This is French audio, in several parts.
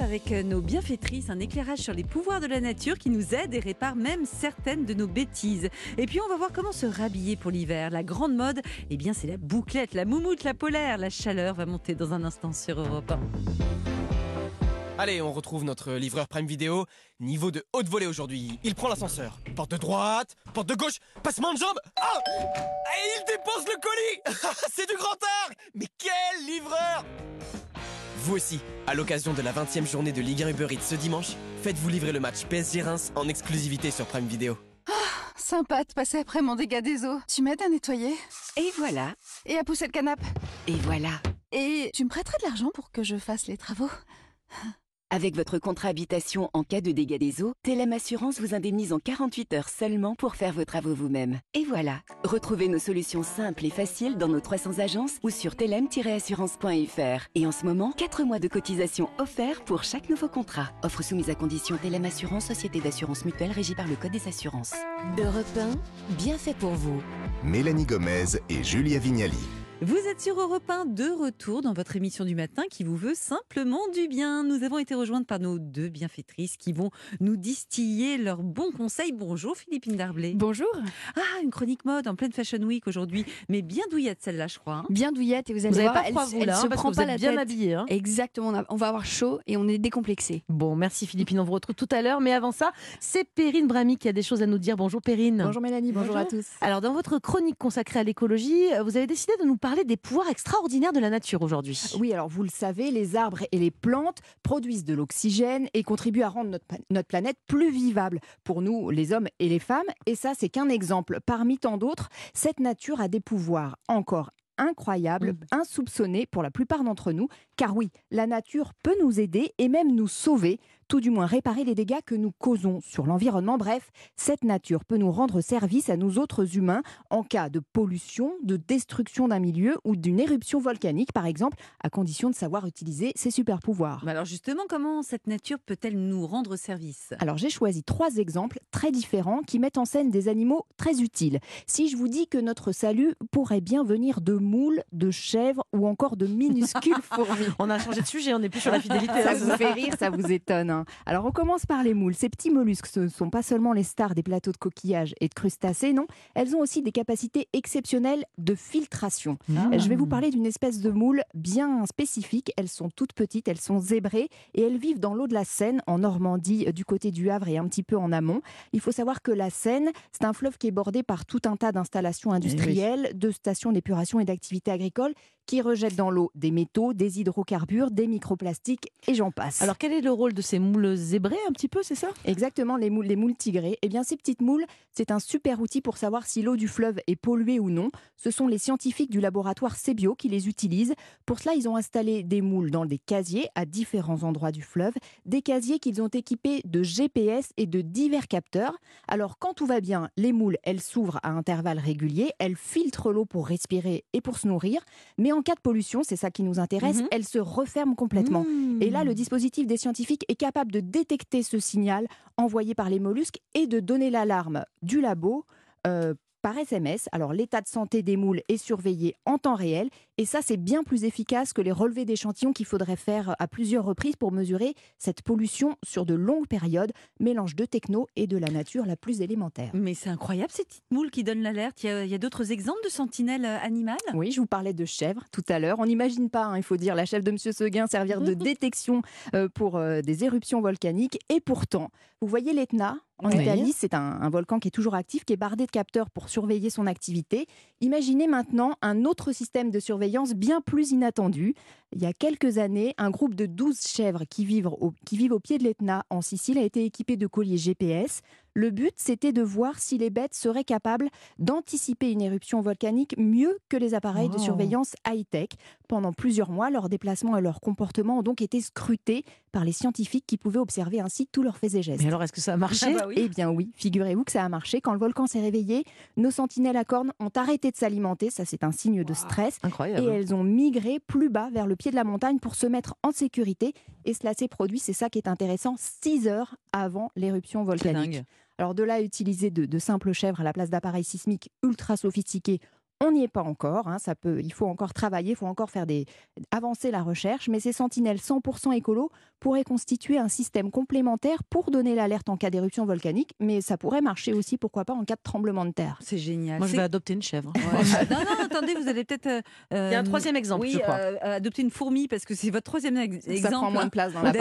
avec euh, nos bienfaitrices un éclairage sur les pouvoirs de la nature qui nous aide et répare même certaines de nos bêtises. Et puis on va voir comment se rhabiller pour l'hiver. La grande mode, eh bien c'est la bouclette, la moumoute, la polaire. La chaleur va monter dans un instant sur Europe 1. Allez, on retrouve notre livreur Prime Vidéo. Niveau de haute volée aujourd'hui. Il prend l'ascenseur. Porte de droite, porte de gauche, passement de jambe. Ah Et il dépose le colis C'est du grand art Mais quel livreur Vous aussi, à l'occasion de la 20e journée de Ligue 1 Uber Eats ce dimanche, faites-vous livrer le match PSG Reims en exclusivité sur Prime Vidéo. Sympa de passer après mon dégât des eaux. Tu m'aides à nettoyer? Et voilà, et à pousser le canapé? et voilà. Et tu me prêterais de l'argent pour que je fasse les travaux? Avec votre contrat habitation en cas de dégâts des eaux, Telem Assurance vous indemnise en 48 heures seulement pour faire vos travaux vous-même. Et voilà, retrouvez nos solutions simples et faciles dans nos 300 agences ou sur telem-assurance.fr. Et en ce moment, 4 mois de cotisation offerts pour chaque nouveau contrat. Offre soumise à condition Telem Assurance, société d'assurance mutuelle régie par le Code des assurances. Europe 1, bien fait pour vous. Mélanie Gomez et Julia Vignali. Vous êtes sur Europe 1 de retour dans votre émission du matin qui vous veut simplement du bien. Nous avons été rejointes par nos deux bienfaitrices qui vont nous distiller leurs bons conseils. Bonjour Philippine Darblay. Bonjour. Ah, une chronique mode en pleine Fashion Week aujourd'hui, mais bien douillette celle-là, je crois. hein. Bien douillette et vous allez Vous n'avez voir, pas elle, vous, elle là, se hein, prend pas la bien tête. Hein. Exactement, on va avoir chaud et on est décomplexé. Bon, merci Philippine, on vous retrouve tout à l'heure. Mais avant ça, c'est Perrine Brami qui a des choses à nous dire. Bonjour Perrine. Bonjour Mélanie, bonjour, à tous. Alors, dans votre chronique consacrée à l'écologie, euh, vous avez décidé de nous parler des pouvoirs extraordinaires de la nature aujourd'hui. Oui, alors vous le savez, les arbres et les plantes produisent de l'oxygène et contribuent à rendre notre, notre planète plus vivable pour nous, les hommes et les femmes. Et ça, c'est qu'un exemple. Parmi tant d'autres, cette nature a des pouvoirs encore incroyables, Mm. insoupçonnés pour la plupart d'entre nous. Car oui, la nature peut nous aider et même nous sauver, tout du moins réparer les dégâts que nous causons sur l'environnement. Bref, cette nature peut nous rendre service à nous autres humains en cas de pollution, de destruction d'un milieu ou d'une éruption volcanique, par exemple, à condition de savoir utiliser ses super pouvoirs. Mais alors justement, comment cette nature peut-elle nous rendre service? Alors j'ai choisi trois exemples très différents qui mettent en scène des animaux très utiles. Si je vous dis que notre salut pourrait bien venir de moules, de chèvres ou encore de minuscules fourmis. On a changé de sujet, on n'est plus sur la fidélité. Ça hein, vous fait rire, ça vous étonne. hein. Alors on commence par les moules. Ces petits mollusques, ce ne sont pas seulement les stars des plateaux de coquillages et de crustacés, non. Elles ont aussi des capacités exceptionnelles de filtration. Mmh. Je vais vous parler d'une espèce de moule bien spécifique. Elles sont toutes petites, elles sont zébrées et elles vivent dans l'eau de la Seine, en Normandie, euh, du côté du Havre et un petit peu en amont. Il faut savoir que la Seine, c'est un fleuve qui est bordé par tout un tas d'installations industrielles, de stations d'épuration et d'activités agricoles qui rejettent dans l'eau des métaux, des hydrocarbures, des microplastiques et j'en passe. Alors, quel est le rôle de ces moules zébrées un petit peu, c'est ça? Exactement, les moules, les moules tigrées. Eh bien, ces petites moules, c'est un super outil pour savoir si l'eau du fleuve est polluée ou non. Ce sont les scientifiques du laboratoire Cebio qui les utilisent. Pour cela, ils ont installé des moules dans des casiers à différents endroits du fleuve, des casiers qu'ils ont équipés de GPS et de divers capteurs. Alors, quand tout va bien, les moules, elles s'ouvrent à intervalles réguliers, elles filtrent l'eau pour respirer et pour se nourrir. Mais en cas de pollution, c'est ça qui nous intéresse, Mhm. elles se referment complètement. Et là, le dispositif des scientifiques est capable de détecter ce signal envoyé par les mollusques et de donner l'alarme du labo euh, par SMS. Alors, l'état de santé des moules est surveillé en temps réel. Et ça, c'est bien plus efficace que les relevés d'échantillons qu'il faudrait faire à plusieurs reprises pour mesurer cette pollution sur de longues périodes. Mélange de techno et de la nature la plus élémentaire. Mais c'est incroyable ces petites moules qui donnent l'alerte. Il y a, d'autres exemples de sentinelles euh, animales? Oui, je vous parlais de chèvres tout à l'heure. On n'imagine pas, hein, il faut dire, la chèvre de Monsieur Seguin servir de détection euh, pour euh, des éruptions volcaniques. Et pourtant, vous voyez l'Etna? En Oui. Italie, c'est un, un volcan qui est toujours actif, qui est bardé de capteurs pour surveiller son activité. Imaginez maintenant un autre système de surveillance bien plus inattendu. Il y a quelques années, un groupe de 12 chèvres qui vivent au, qui vivent au pied de l'Etna en Sicile a été équipé de colliers GPS. Le but, c'était de voir si les bêtes seraient capables d'anticiper une éruption volcanique mieux que les appareils de surveillance high-tech. Pendant plusieurs mois, leurs déplacements et leurs comportements ont donc été scrutés par les scientifiques qui pouvaient observer ainsi tous leurs faits et gestes. Mais alors, est-ce que ça a marché? Eh bien oui, figurez-vous que ça a marché. Quand le volcan s'est réveillé, nos sentinelles à cornes ont arrêté de s'alimenter, ça c'est un signe de stress, et Incroyable. elles ont migré plus bas vers le pied de la montagne pour se mettre en sécurité. Et cela s'est produit, c'est ça qui est intéressant, 6 heures avant l'éruption volcanique. Alors de là à utiliser de, de simples chèvres à la place d'appareils sismiques ultra sophistiqués, On n'y est pas encore, hein, ça peut, il faut encore travailler, il faut encore faire des, avancer la recherche, mais ces sentinelles 100% écolo pourraient constituer un système complémentaire pour donner l'alerte en cas d'éruption volcanique, mais ça pourrait marcher aussi, pourquoi pas, en cas de tremblement de terre. C'est génial. Moi, je vais adopter une chèvre. Ouais. non, non, attendez, vous allez peut-être. euh, Il y a un euh, troisième exemple, oui, je crois. euh, adopter une fourmi parce que c'est votre troisième ex- exemple. ça prend moins de place dans la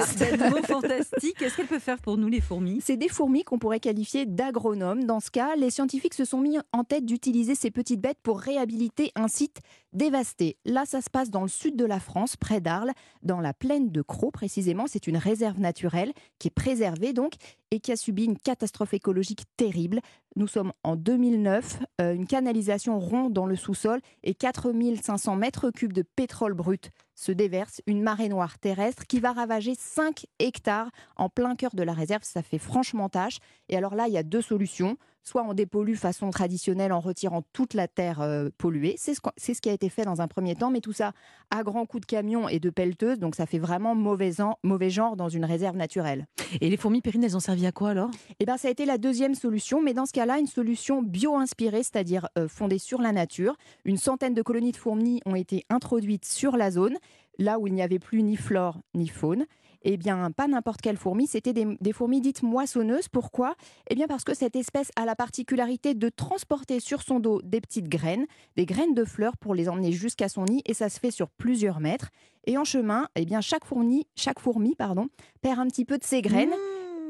fantastiques. Qu'est-ce qu'elles peuvent faire pour nous, les fourmis? C'est des fourmis qu'on pourrait qualifier d'agronomes. Dans ce cas, les scientifiques se sont mis en tête d'utiliser ces petites bêtes pour réhabiliter un site dévasté. Là, ça se passe dans le sud de la France, près d'Arles, dans la plaine de Crau précisément. C'est une réserve naturelle qui est préservée donc et qui a subi une catastrophe écologique terrible. Nous sommes en 2009, euh, une canalisation rompt dans le sous-sol et 4500 mètres cubes de pétrole brut se déverse, une marée noire terrestre qui va ravager 5 hectares en plein cœur de la réserve. Ça fait franchement tâche. Et alors là, il y a deux solutions. Soit on dépollue façon traditionnelle en retirant toute la terre euh, polluée. C'est ce qui a été fait dans un premier temps, mais tout ça à grands coups de camion et de pelleteuse. Donc ça fait vraiment mauvais, mauvais genre dans une réserve naturelle. Et les fourmis pérines, elles ont servi à quoi alors? Eh ben, ça a été la deuxième solution, mais dans ce cas-là, une solution bio-inspirée, c'est-à-dire euh, fondée sur la nature. Une centaine de colonies de fourmis ont été introduites sur la zone, là où il n'y avait plus ni flore ni faune. Eh bien, pas n'importe quelle fourmi, c'était des, des fourmis dites moissonneuses. Pourquoi? Eh bien, parce que cette espèce a la particularité de transporter sur son dos des petites graines, des graines de fleurs pour les emmener jusqu'à son nid, et ça se fait sur plusieurs mètres. Et en chemin, eh bien, chaque fourmi, chaque fourmi pardon, perd un petit peu de ses graines.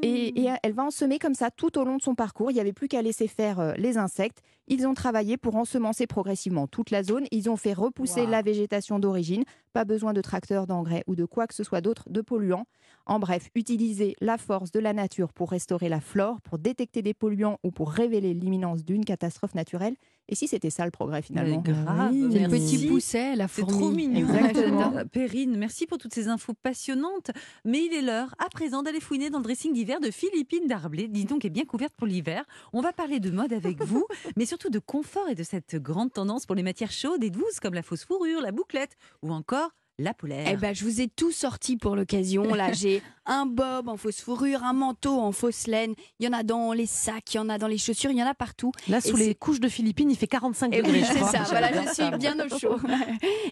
Et, et elle va en semer comme ça tout au long de son parcours. Il n'y avait plus qu'à laisser faire euh, les insectes. Ils ont travaillé pour ensemencer progressivement toute la zone. Ils ont fait repousser Wow. la végétation d'origine. Pas besoin de tracteurs, d'engrais ou de quoi que ce soit d'autre, de polluants. En bref, utiliser la force de la nature pour restaurer la flore, pour détecter des polluants ou pour révéler l'imminence d'une catastrophe naturelle. Et si c'était ça le progrès finalement? grave, C'est le petit pousset, la C'est fourmi. trop mignon. Exactement. J'adore. Perrine, merci pour toutes ces infos passionnantes. Mais il est l'heure, à présent, d'aller fouiner dans le dressing d'hiver de Philippine Darblay, dis donc, est bien couverte pour l'hiver. On va parler de mode avec vous, mais surtout de confort et de cette grande tendance pour les matières chaudes et douces comme la fausse fourrure, la bouclette ou encore la polaire. Eh ben, je vous ai tout sorti pour l'occasion. Là, j'ai un bob en fausse fourrure, un manteau en fausse laine. Il y en a dans les sacs, il y en a dans les chaussures, il y en a partout. Là, sous les couches de Philippines, il fait 45 Et degrés. oui, c'est ça. Voilà, je suis bien au chaud.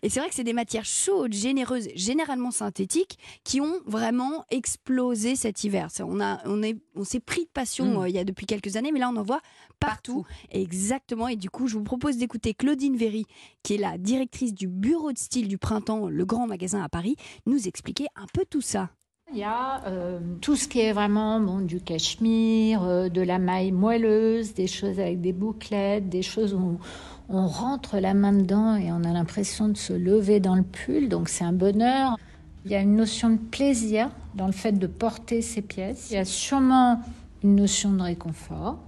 Et c'est vrai que c'est des matières chaudes, généreuses, généralement synthétiques, qui ont vraiment explosé cet hiver. On a, on est, on s'est pris de passion Mm. euh, il y a depuis quelques années, mais là on en voit partout. Exactement. Et du coup, je vous propose d'écouter Claudine Véry, qui est la directrice du bureau de style du printemps, le grand magasin à Paris, nous expliquer un peu tout ça. Il y a euh, tout ce qui est vraiment bon, du cachemire, euh, de la maille moelleuse, des choses avec des bouclettes, des choses où on rentre la main dedans et on a l'impression de se lever dans le pull, donc c'est un bonheur. Il y a une notion de plaisir dans le fait de porter ces pièces. Il y a sûrement une notion de réconfort.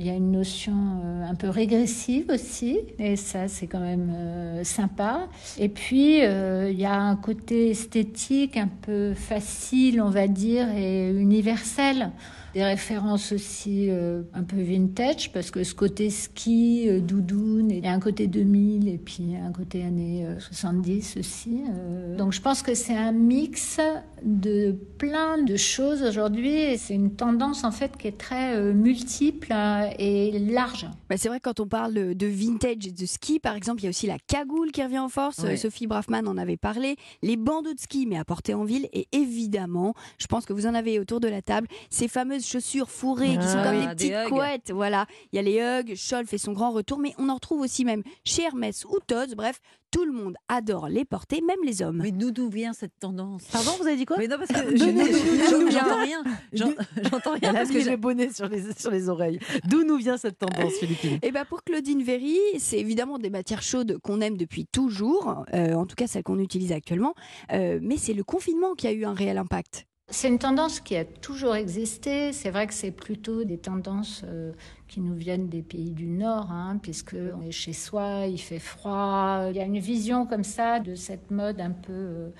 Il y a une notion euh, un peu régressive aussi, et ça c'est quand même euh, sympa. Et puis euh, il y a un côté esthétique un peu facile, on va dire, et universel. Des références aussi euh, un peu vintage, parce que ce côté ski, euh, doudoune, il y a un côté 2000 et puis un côté années euh, 70 aussi. euh. Donc je pense que c'est un mix de plein de choses aujourd'hui, et c'est une tendance en fait qui est très euh, multiple euh, et large. Bah, c'est vrai, quand on parle de- vintage et de ski, par exemple, il y a aussi la cagoule qui revient en force. Ouais. Euh, Sophie Braffman en avait parlé. Les bandeaux de ski, mais à porter en ville. Et évidemment, je pense que vous en avez autour de la table, ces fameuses chaussures fourrées qui sont Ah comme oui, des des petites couettes. Voilà. Il y a les Hugs, Scholl fait son grand retour, mais on en retrouve aussi même chez Hermès ou Tod's. Bref, tout le monde adore les porter, même les hommes. Mais d'où vient cette tendance? Pardon, vous avez dit quoi? Mais non, parce que j'entends rien. J'en- J'entends rien parce que le bonnet sur les, sur les oreilles. D'où nous vient cette tendance, Philippine? Et ben pour Claudine Véry, c'est évidemment des matières chaudes qu'on aime depuis toujours, euh, en tout cas celles qu'on utilise actuellement, euh, mais c'est le confinement qui a eu un réel impact. C'est une tendance qui a toujours existé. C'est vrai que c'est plutôt des tendances euh, qui nous viennent des pays du Nord, hein, puisque on est chez soi, il fait froid. Il y a une vision comme ça de cette mode un peu euh,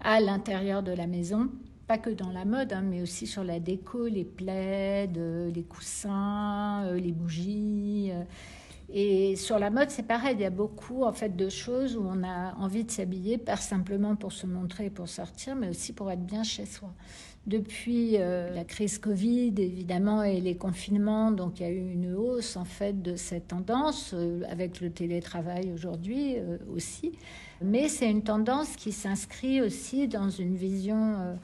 à l'intérieur de la maison. Pas que dans la mode, hein, mais aussi sur la déco, les plaids, euh, les coussins, les bougies. Et sur la mode, c'est pareil. Il y a beaucoup en fait de choses où on a envie de s'habiller, pas simplement pour se montrer et pour sortir, mais aussi pour être bien chez soi. Depuis euh, la crise Covid, évidemment, et les confinements, donc il y a eu une hausse en fait de cette tendance, euh, avec le télétravail aujourd'hui euh, aussi. Mais c'est une tendance qui s'inscrit aussi dans une vision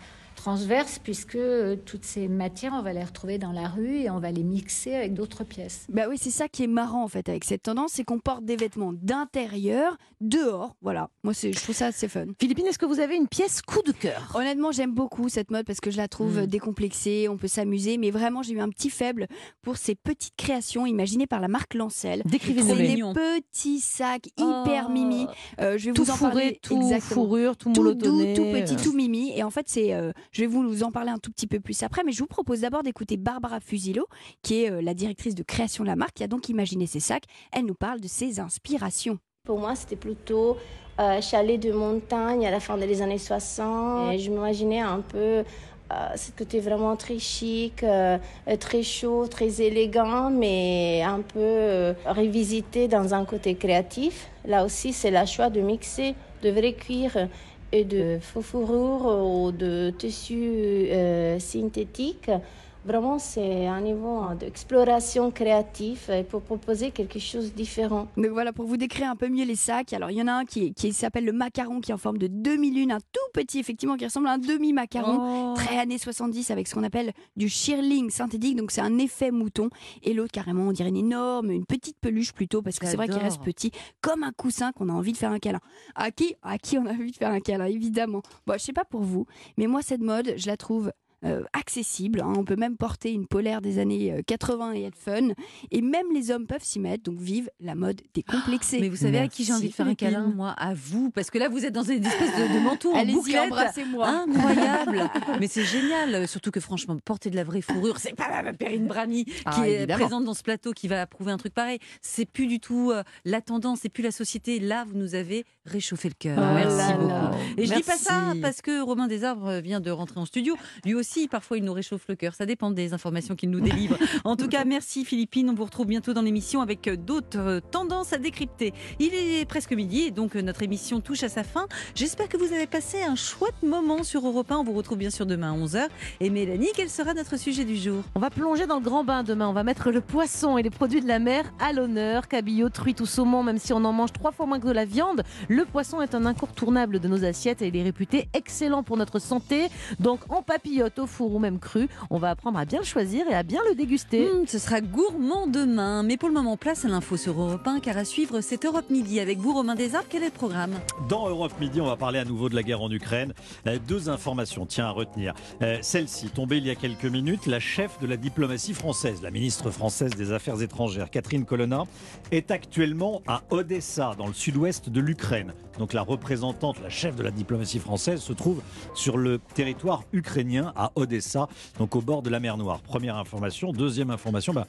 transverse puisque euh, toutes ces matières, on va les retrouver dans la rue et on va les mixer avec d'autres pièces. Bah oui, c'est ça qui est marrant en fait avec cette tendance, c'est qu'on porte des vêtements d'intérieur, dehors. Voilà, moi je trouve ça assez fun. Philippine, est-ce que vous avez une pièce coup de cœur? Honnêtement, j'aime beaucoup cette mode parce que je la trouve Mm. décomplexée, on peut s'amuser, mais vraiment j'ai eu un petit faible pour ces petites créations imaginées par la marque Lancel. Décrivez-nous C'est les petits sacs hyper Oh. mimi. Euh, je vais Tout vous en parler fourré, tout exactement. fourrure, tout tout doux, tout petit, tout mimi. Et en fait, c'est, euh, je vais vous en parler un tout petit peu plus après, mais je vous propose d'abord d'écouter Barbara Fusilo, qui est euh, la directrice de création de la marque, qui a donc imaginé ces sacs. Elle nous parle de ses inspirations. Pour moi, c'était plutôt euh, chalet de montagne à la fin des années 60. Et je m'imaginais un peu euh, ce côté vraiment très chic, euh, euh, très chaud, très élégant, mais un peu euh, revisité dans un côté créatif. Là aussi, c'est le choix de mixer de vrai cuir et de faux fourrure ou de tissu euh, synthétique. Vraiment, c'est un niveau hein, d'exploration créative euh, pour proposer quelque chose de différent. Donc voilà, pour vous décrire un peu mieux les sacs, alors il y en a un qui, qui s'appelle le macaron, qui est en forme de demi-lune, un tout petit, effectivement, qui ressemble à un demi-macaron. Oh. Très années 70 avec ce qu'on appelle du shearling synthétique, donc c'est un effet mouton. Et l'autre carrément, on dirait une énorme, une petite peluche plutôt, parce que c'est vrai qu'il reste petit, comme un coussin qu'on a envie de faire un câlin. À qui À qui on a envie de faire un câlin, évidemment. Bon, je sais pas pour vous, mais moi cette mode, je la trouve accessible. hein. On peut même porter une polaire des années euh, 80 et être fun. Et même les hommes peuvent s'y mettre, donc vive la mode décomplexée. Mais vous savez à qui j'ai envie de faire un câlin, moi? À vous, parce que là, vous êtes dans une espèce de, de manteau en Allez-y, bouclette. embrassez-moi. Incroyable Mais c'est génial, surtout que franchement, porter de la vraie fourrure, c'est pas la Perrine Brani qui Ah, est évidemment. présente dans ce plateau qui va approuver un truc pareil. C'est plus du tout euh, la tendance, c'est plus la société. Là, vous nous avez réchauffé le cœur. Oh Merci là beaucoup. là. Et je dis pas ça Merci. parce que Romain Desarbres vient de rentrer en studio. Lui aussi, parfois, il nous réchauffe le cœur. Ça dépend des informations qu'il nous délivre. En tout cas, merci Philippine. On vous retrouve bientôt dans l'émission avec euh, d'autres euh, tendances à décrypter. Il est presque midi et donc euh, notre émission touche à sa fin. J'espère que vous avez passé un chouette moment sur Europe 1. On vous retrouve bien sûr demain à 11h. Et Mélanie, quel sera notre sujet du jour? On va plonger dans le grand bain demain. On va mettre le poisson et les produits de la mer à l'honneur. Cabillaud, truite ou saumon, même si on en mange trois fois moins que de la viande, le poisson est un incontournable de nos assiettes et il est réputé excellent pour notre santé. Donc en papillote, au four ou même cru, on va apprendre à bien le choisir et à bien le déguster. Hum, ce sera gourmand demain. Mais pour le moment, place à l'info sur Europe 1 car à suivre, c'est Europe Midi avec vous, Romain Desarbres. Quel est le programme? Dans Europe Midi, on va parler à nouveau de la guerre en Ukraine. Euh, deux informations, tiens à retenir. Euh, Celle-ci, tombée il y a quelques minutes, la chef de la diplomatie française, la ministre française des Affaires étrangères, Catherine Colonna, est actuellement à Odessa, dans le sud-ouest de l'Ukraine. Donc la représentante, la chef de la diplomatie française, se trouve sur le territoire ukrainien, à Odessa, donc au bord de la mer Noire. Première information. Deuxième information, bah,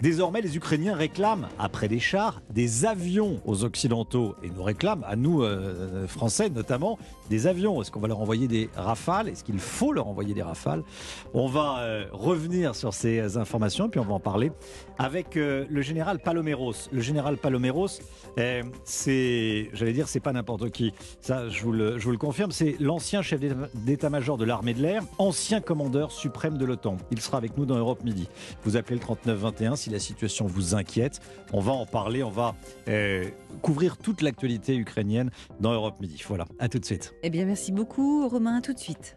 Désormais, les Ukrainiens réclament, après des chars, des avions aux Occidentaux et nous réclament, à nous, euh, Français notamment, des avions. Est-ce qu'on va leur envoyer des rafales? Est-ce qu'il faut leur envoyer des rafales? On va euh, revenir sur ces informations puis on va en parler avec euh, le général Paloméros. Le général Paloméros, c'est, j'allais dire, c'est pas n'importe qui. Ça, je vous le, je vous le confirme, c'est l'ancien chef d'état- d'état-major de l'armée de l'air, commandeur suprême de l'OTAN. Il sera avec nous dans Europe Midi. Vous appelez le 3921 si la situation vous inquiète. On va en parler, on va euh, couvrir toute l'actualité ukrainienne dans Europe Midi. Voilà, à tout de suite. Eh bien, merci beaucoup, Romain. À tout de suite.